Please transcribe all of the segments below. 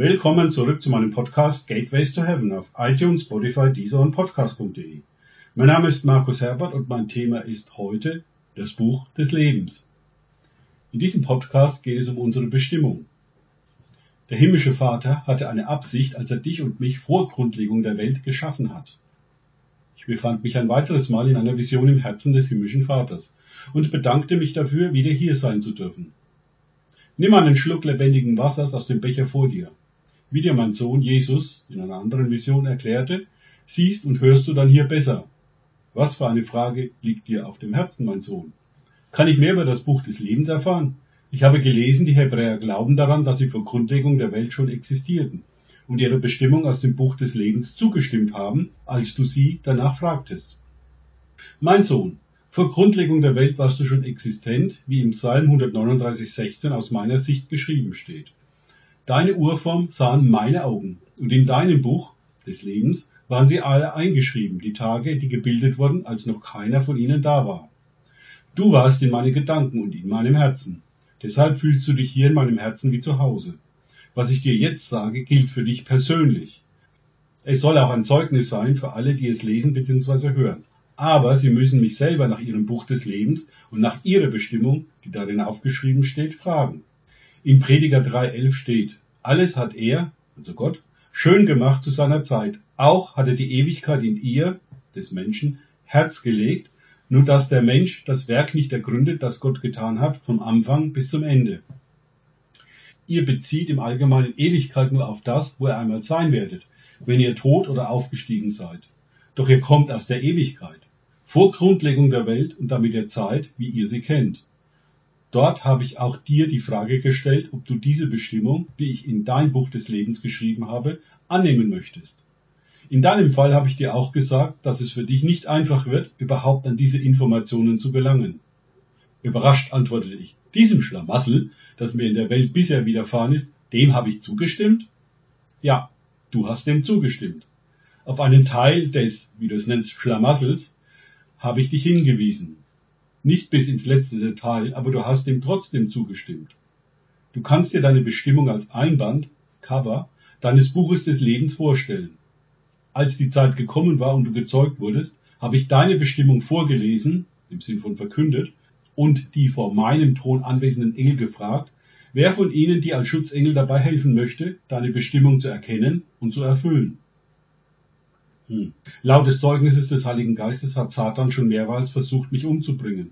Willkommen zurück zu meinem Podcast Gateways to Heaven auf iTunes, Spotify, Deezer und Podcast.de. Mein Name ist Markus Herbert und mein Thema ist heute das Buch des Lebens. In diesem Podcast geht es um unsere Bestimmung. Der himmlische Vater hatte eine Absicht, als er dich und mich vor Grundlegung der Welt geschaffen hat. Ich befand mich ein weiteres Mal in einer Vision im Herzen des himmlischen Vaters und bedankte mich dafür, wieder hier sein zu dürfen. Nimm einen Schluck lebendigen Wassers aus dem Becher vor dir. Wie dir mein Sohn Jesus in einer anderen Vision erklärte, siehst und hörst du dann hier besser. Was für eine Frage liegt dir auf dem Herzen, mein Sohn? Kann ich mehr über das Buch des Lebens erfahren? Ich habe gelesen, die Hebräer glauben daran, dass sie vor Grundlegung der Welt schon existierten und ihrer Bestimmung aus dem Buch des Lebens zugestimmt haben, als du sie danach fragtest. Mein Sohn, vor Grundlegung der Welt warst du schon existent, wie im Psalm 139,16 aus meiner Sicht geschrieben steht. Deine Urform sahen meine Augen, und in deinem Buch des Lebens waren sie alle eingeschrieben, die Tage, die gebildet wurden, als noch keiner von ihnen da war. Du warst in meinen Gedanken und in meinem Herzen. Deshalb fühlst du dich hier in meinem Herzen wie zu Hause. Was ich dir jetzt sage, gilt für dich persönlich. Es soll auch ein Zeugnis sein für alle, die es lesen bzw. hören. Aber sie müssen mich selber nach ihrem Buch des Lebens und nach ihrer Bestimmung, die darin aufgeschrieben steht, fragen. In Prediger 3.11 steht, alles hat er, also Gott, schön gemacht zu seiner Zeit. Auch hat er die Ewigkeit in ihr, des Menschen, Herz gelegt, nur dass der Mensch das Werk nicht ergründet, das Gott getan hat, vom Anfang bis zum Ende. Ihr bezieht im Allgemeinen Ewigkeit nur auf das, wo ihr einmal sein werdet, wenn ihr tot oder aufgestiegen seid. Doch ihr kommt aus der Ewigkeit, vor Grundlegung der Welt und damit der Zeit, wie ihr sie kennt. Dort habe ich auch dir die Frage gestellt, ob du diese Bestimmung, die ich in dein Buch des Lebens geschrieben habe, annehmen möchtest. In deinem Fall habe ich dir auch gesagt, dass es für dich nicht einfach wird, überhaupt an diese Informationen zu gelangen. Überrascht antwortete ich, diesem Schlamassel, das mir in der Welt bisher widerfahren ist, dem habe ich zugestimmt? Ja, du hast dem zugestimmt. Auf einen Teil des, wie du es nennst, Schlamassels habe ich dich hingewiesen. Nicht bis ins letzte Detail, aber du hast dem trotzdem zugestimmt. Du kannst dir deine Bestimmung als Einband, Cover, deines Buches des Lebens vorstellen. Als die Zeit gekommen war und du gezeugt wurdest, habe ich deine Bestimmung vorgelesen, im Sinn von verkündet, und die vor meinem Thron anwesenden Engel gefragt, wer von ihnen dir als Schutzengel dabei helfen möchte, deine Bestimmung zu erkennen und zu erfüllen. Hm. Laut des Zeugnisses des Heiligen Geistes hat Satan schon mehrmals versucht, mich umzubringen.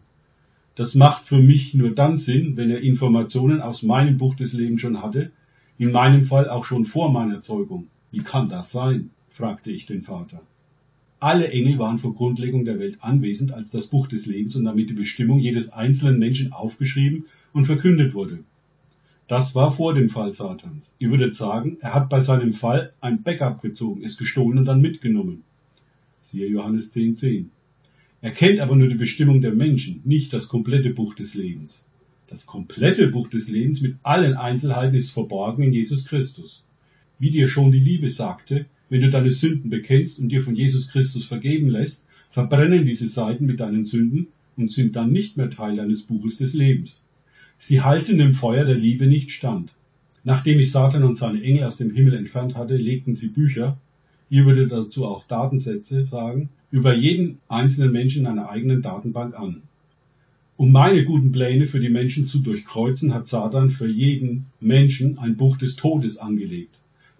Das macht für mich nur dann Sinn, wenn er Informationen aus meinem Buch des Lebens schon hatte, in meinem Fall auch schon vor meiner Zeugung. Wie kann das sein? fragte ich den Vater. Alle Engel waren vor Grundlegung der Welt anwesend, als das Buch des Lebens und damit die Bestimmung jedes einzelnen Menschen aufgeschrieben und verkündet wurde. Das war vor dem Fall Satans. Ihr würdet sagen, er hat bei seinem Fall ein Backup gezogen, es gestohlen und dann mitgenommen. Siehe Johannes 10,10. 10. Er kennt aber nur die Bestimmung der Menschen, nicht das komplette Buch des Lebens. Das komplette Buch des Lebens mit allen Einzelheiten ist verborgen in Jesus Christus. Wie dir schon die Liebe sagte, wenn du deine Sünden bekennst und dir von Jesus Christus vergeben lässt, verbrennen diese Seiten mit deinen Sünden und sind dann nicht mehr Teil deines Buches des Lebens. Sie halten dem Feuer der Liebe nicht stand. Nachdem ich Satan und seine Engel aus dem Himmel entfernt hatte, legten sie Bücher, ihr würde dazu auch Datensätze sagen, über jeden einzelnen Menschen in einer eigenen Datenbank an. Um meine guten Pläne für die Menschen zu durchkreuzen, hat Satan für jeden Menschen ein Buch des Todes angelegt.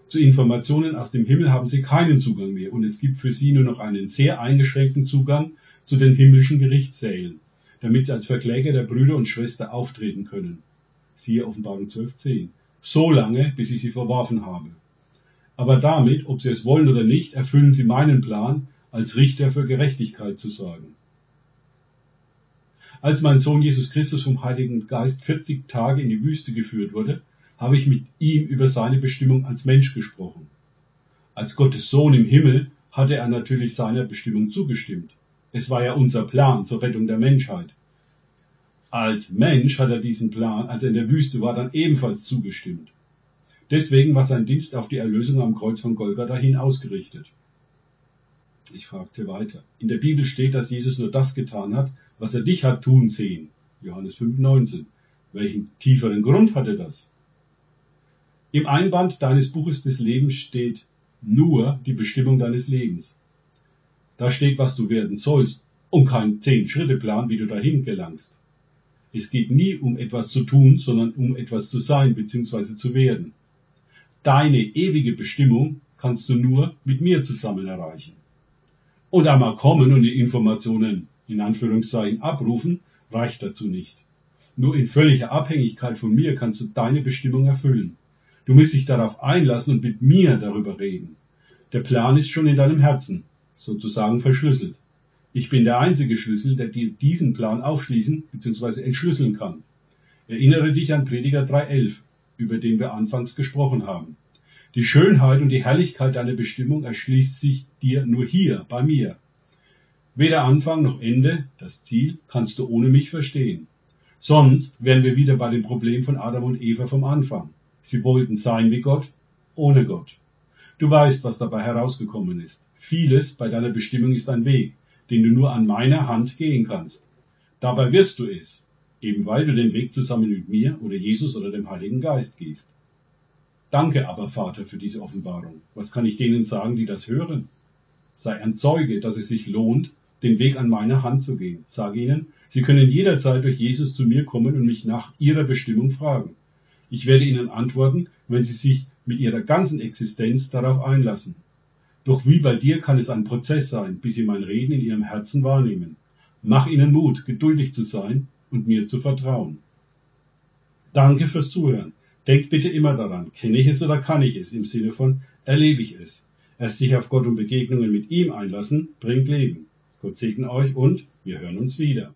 Zu Informationen aus dem Himmel haben sie keinen Zugang mehr und es gibt für sie nur noch einen sehr eingeschränkten Zugang zu den himmlischen Gerichtssälen damit sie als Verkläger der Brüder und Schwester auftreten können. Siehe Offenbarung 12.10. So lange, bis ich sie verworfen habe. Aber damit, ob sie es wollen oder nicht, erfüllen sie meinen Plan, als Richter für Gerechtigkeit zu sorgen. Als mein Sohn Jesus Christus vom Heiligen Geist 40 Tage in die Wüste geführt wurde, habe ich mit ihm über seine Bestimmung als Mensch gesprochen. Als Gottes Sohn im Himmel hatte er natürlich seiner Bestimmung zugestimmt. Es war ja unser Plan zur Rettung der Menschheit. Als Mensch hat er diesen Plan, als er in der Wüste war, dann ebenfalls zugestimmt. Deswegen war sein Dienst auf die Erlösung am Kreuz von Golgatha hin ausgerichtet. Ich fragte weiter. In der Bibel steht, dass Jesus nur das getan hat, was er dich hat tun sehen. Johannes 5,19. Welchen tieferen Grund hatte das? Im Einband deines Buches des Lebens steht nur die Bestimmung deines Lebens. Da steht, was du werden sollst und kein Zehn-Schritte-Plan, wie du dahin gelangst. Es geht nie um etwas zu tun, sondern um etwas zu sein bzw. zu werden. Deine ewige Bestimmung kannst du nur mit mir zusammen erreichen. Und einmal kommen und die Informationen in Anführungszeichen abrufen, reicht dazu nicht. Nur in völliger Abhängigkeit von mir kannst du deine Bestimmung erfüllen. Du musst dich darauf einlassen und mit mir darüber reden. Der Plan ist schon in deinem Herzen, sozusagen verschlüsselt. Ich bin der einzige Schlüssel, der dir diesen Plan aufschließen bzw. entschlüsseln kann. Erinnere dich an Prediger 3.11, über den wir anfangs gesprochen haben. Die Schönheit und die Herrlichkeit deiner Bestimmung erschließt sich dir nur hier, bei mir. Weder Anfang noch Ende, das Ziel, kannst du ohne mich verstehen. Sonst wären wir wieder bei dem Problem von Adam und Eva vom Anfang. Sie wollten sein wie Gott, ohne Gott. Du weißt, was dabei herausgekommen ist. Vieles bei deiner Bestimmung ist ein Weg, den du nur an meiner Hand gehen kannst. Dabei wirst du es, eben weil du den Weg zusammen mit mir oder Jesus oder dem Heiligen Geist gehst. Danke aber, Vater, für diese Offenbarung. Was kann ich denen sagen, die das hören? Sei ein Zeuge, dass es sich lohnt, den Weg an meiner Hand zu gehen. Sag ihnen, sie können jederzeit durch Jesus zu mir kommen und mich nach ihrer Bestimmung fragen. Ich werde ihnen antworten, wenn sie sich mit ihrer ganzen Existenz darauf einlassen. Doch wie bei dir kann es ein Prozess sein, bis sie mein Reden in ihrem Herzen wahrnehmen. Mach ihnen Mut, geduldig zu sein und mir zu vertrauen. Danke fürs Zuhören. Denkt bitte immer daran, kenne ich es oder kann ich es, im Sinne von erlebe ich es. Erst sich auf Gott und Begegnungen mit ihm einlassen, bringt Leben. Gott segne euch und wir hören uns wieder.